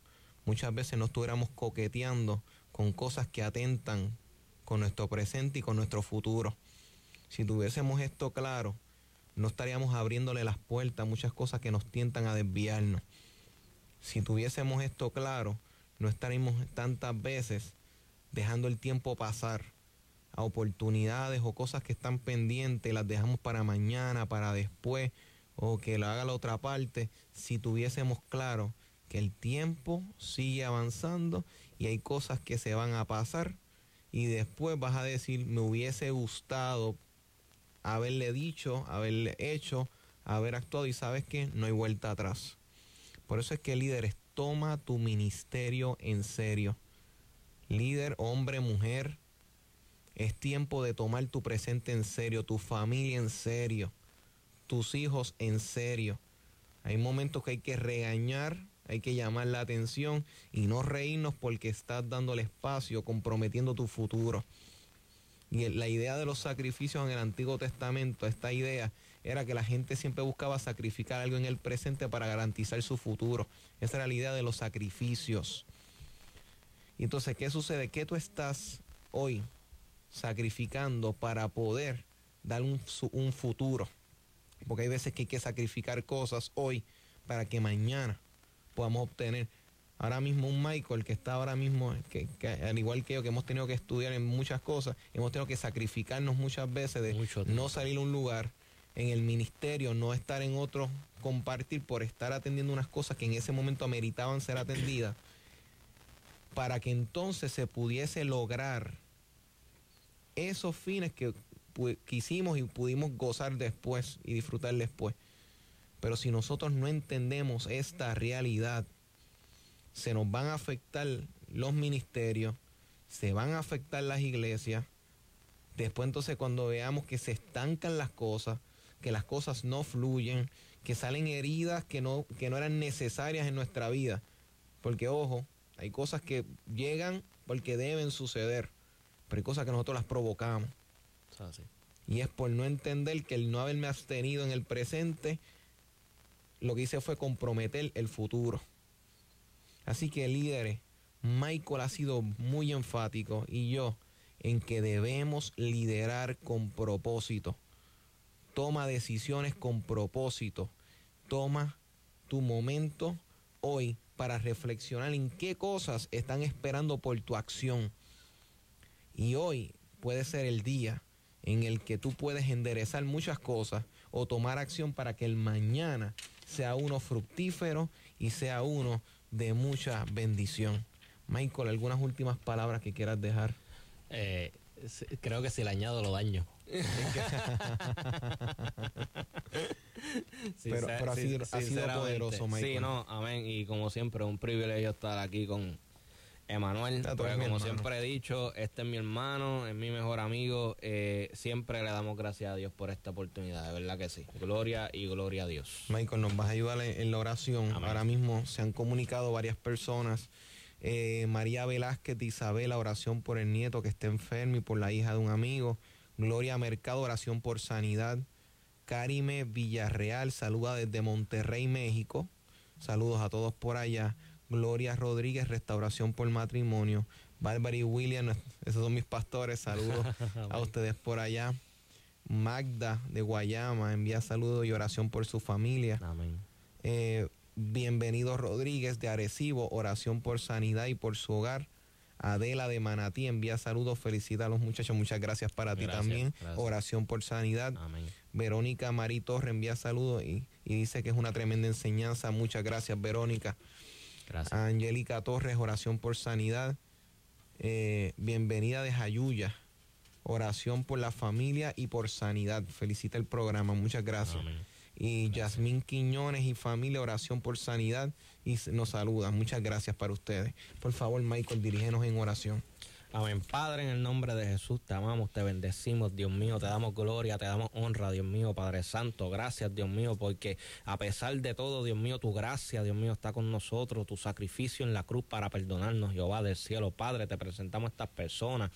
Speaker 2: muchas veces no estuviéramos coqueteando con cosas que atentan con nuestro presente y con nuestro futuro. Si tuviésemos esto claro, no estaríamos abriéndole las puertas a muchas cosas que nos tientan a desviarnos. Si tuviésemos esto claro, no estaríamos tantas veces dejando el tiempo pasar a oportunidades o cosas que están pendientes, las dejamos para mañana, para después, o que lo haga la otra parte, si tuviésemos claro que el tiempo sigue avanzando y hay cosas que se van a pasar y después vas a decir, me hubiese gustado haberle dicho, haberle hecho, haber actuado y sabes que no hay vuelta atrás. Por eso es que líderes, toma tu ministerio en serio. Líder, hombre, mujer, es tiempo de tomar tu presente en serio, tu familia en serio, tus hijos en serio. Hay momentos que hay que regañar, hay que llamar la atención y no reírnos porque estás dándole espacio, comprometiendo tu futuro. Y la idea de los sacrificios en el Antiguo Testamento, esta idea era que la gente siempre buscaba sacrificar algo en el presente para garantizar su futuro. Esa era la idea de los sacrificios. Y entonces, ¿qué sucede? ¿Qué tú estás hoy sacrificando para poder dar un, un futuro? Porque hay veces que hay que sacrificar cosas hoy para que mañana podamos obtener ahora mismo un Michael que está ahora mismo, que, al igual que yo, que hemos tenido que estudiar en muchas cosas, hemos tenido que sacrificarnos muchas veces de no salir a un lugar en el ministerio, no estar en otro, compartir por estar atendiendo unas cosas que en ese momento ameritaban ser atendidas, para que entonces se pudiese lograr esos fines que quisimos y pudimos gozar después y disfrutar después. Pero si nosotros no entendemos esta realidad, se nos van a afectar los ministerios, se van a afectar las iglesias. Después entonces cuando veamos que se estancan las cosas, que las cosas no fluyen, que salen heridas que no, que no eran necesarias en nuestra vida. Porque ojo, hay cosas que llegan porque deben suceder, pero hay cosas que nosotros las provocamos. Y es por no entender que el no haberme abstenido en el presente, lo que hice fue comprometer el futuro. Así que líderes, Michael ha sido muy enfático y yo en que debemos liderar con propósito. Toma decisiones con propósito. Toma tu momento hoy para reflexionar en qué cosas están esperando por tu acción. Y hoy puede ser el día en el que tú puedes enderezar muchas cosas o tomar acción para que el mañana sea uno fructífero y sea uno de mucha bendición. Michael, ¿algunas últimas palabras que quieras dejar?
Speaker 3: Eh, creo que si le añado lo daño.
Speaker 2: pero, ha, sido, poderoso, Michael.
Speaker 3: Sí, no, amén. Y como siempre, un privilegio estar aquí con Emanuel, como siempre he dicho, este es mi hermano, es mi mejor amigo. Eh, siempre le damos gracias a Dios por esta oportunidad, de verdad que sí. Gloria y gloria a Dios.
Speaker 2: Michael, nos vas a ayudar en la oración. Ahora mismo se han comunicado varias personas. Eh, María Velázquez de Isabela, oración por el nieto que está enfermo y por la hija de un amigo. Gloria Mercado, oración por sanidad. Karime Villarreal, saluda desde Monterrey, México. Saludos a todos por allá. Gloria Rodríguez, Restauración por Matrimonio. Bárbara y William, esos son mis pastores, saludos a ustedes por allá. Magda de Guayama, envía saludos y oración por su familia.
Speaker 3: Amén.
Speaker 2: Eh, bienvenido Rodríguez de Arecibo, oración por sanidad y por su hogar. Adela de Manatí envía saludos, felicita a los muchachos, muchas gracias para ti también. Oración por sanidad.
Speaker 3: Amén.
Speaker 2: Verónica Marí Torre envía saludos y, y, dice que es una tremenda enseñanza. Muchas gracias, Verónica.
Speaker 3: Gracias.
Speaker 2: Angélica Torres, oración por sanidad. Eh, bienvenida de Jayuya, oración por la familia y por sanidad. Felicita el programa, muchas gracias. Y Yasmín Quiñones y familia, oración por sanidad y nos saluda. Muchas gracias para ustedes. Por favor, Michael, dirígenos en oración.
Speaker 3: Amén. Padre, en el nombre de Jesús, te amamos, te bendecimos, Dios mío, te damos gloria, te damos honra, Dios mío, Padre Santo. Gracias, Dios mío, porque a pesar de todo, Dios mío, tu gracia, Dios mío, está con nosotros, tu sacrificio en la cruz para perdonarnos, Jehová del cielo. Padre, te presentamos a estas personas,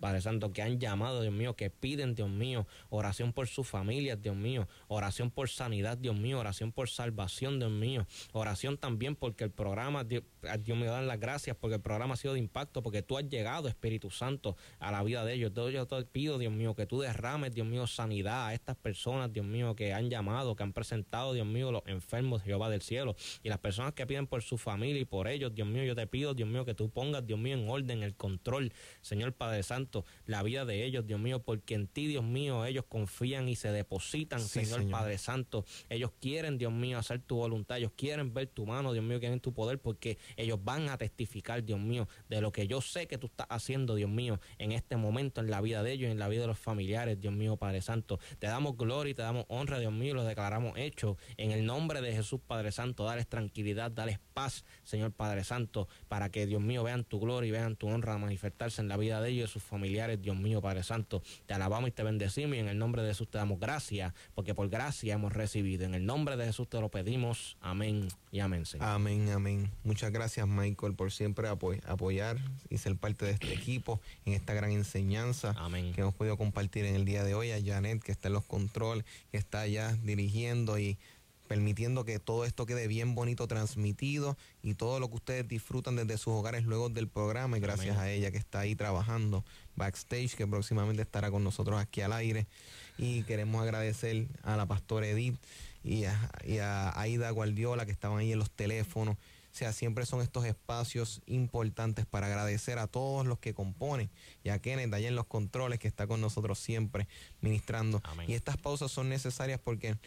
Speaker 3: Padre Santo, que han llamado, Dios mío, que piden, Dios mío, oración por sus familias, Dios mío, oración por sanidad, Dios mío, oración por salvación, Dios mío, oración también porque el programa, Dios, Dios mío, dan las gracias porque el programa ha sido de impacto, porque tú has llegado, Espíritu Santo, a la vida de ellos. Yo te pido, Dios mío, que tú derrames, Dios mío, sanidad a estas personas, Dios mío, que han llamado, que han presentado, Dios mío, los enfermos, Jehová del cielo. Y las personas que piden por su familia y por ellos, Dios mío, yo te pido, Dios mío, que tú pongas, Dios mío, en orden el control, Señor Padre Santo, la vida de ellos, Dios mío, porque en ti, Dios mío, ellos confían y se depositan, señor, Padre Santo. Ellos quieren, Dios mío, hacer tu voluntad, ellos quieren ver tu mano, Dios mío, quieren tu poder, porque ellos van a testificar, Dios mío, de lo que yo sé que tú estás haciendo, Dios mío, en este momento en la vida de ellos en la vida de los familiares, Dios mío, Padre Santo. Te damos gloria y te damos honra, Dios mío, y lo declaramos hecho en el nombre de Jesús, Padre Santo. Dales tranquilidad, dales paz, Señor Padre Santo, para que, Dios mío, vean tu gloria y vean tu honra manifestarse en la vida de ellos y sus familiares, Dios mío, Padre Santo. Te alabamos y te bendecimos y en el nombre de Jesús te damos gracias, porque por gracia hemos recibido. En el nombre de Jesús te lo pedimos. Amén y amén, Señor.
Speaker 2: Amén, amén. Muchas gracias, Michael, por siempre apoyar y ser parte de este equipo en esta gran enseñanza que hemos podido compartir en el día de hoy. A Janet, que está en los controles, que está allá dirigiendo y permitiendo que todo esto quede bien bonito transmitido y todo lo que ustedes disfrutan desde sus hogares luego del programa. Y gracias a ella que está ahí trabajando backstage que próximamente estará con nosotros aquí al aire. Y queremos agradecer a la pastora Edith y a, y a Aida Guardiola que estaban ahí en los teléfonos o sea, siempre son estos espacios importantes para agradecer a todos los que componen y a Kenneth allá en los controles que está con nosotros siempre ministrando. Y estas pausas son necesarias porque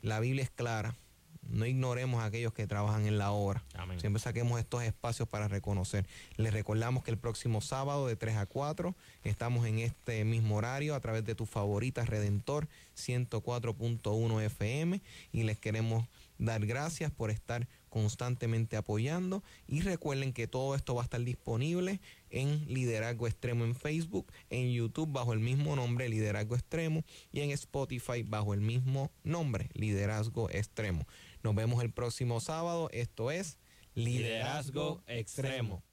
Speaker 2: la Biblia es clara. No ignoremos a aquellos que trabajan en la obra. Siempre saquemos estos espacios para reconocer. Les recordamos que el próximo sábado de 3 a 4 estamos en este mismo horario a través de tu favorita Redentor 104.1 FM y les queremos dar gracias por estar constantemente apoyando y recuerden que todo esto va a estar disponible en Liderazgo Extremo en Facebook, en YouTube bajo el mismo nombre Liderazgo Extremo y en Spotify bajo el mismo nombre Liderazgo Extremo. Nos vemos el próximo sábado, esto es
Speaker 3: Liderazgo Extremo.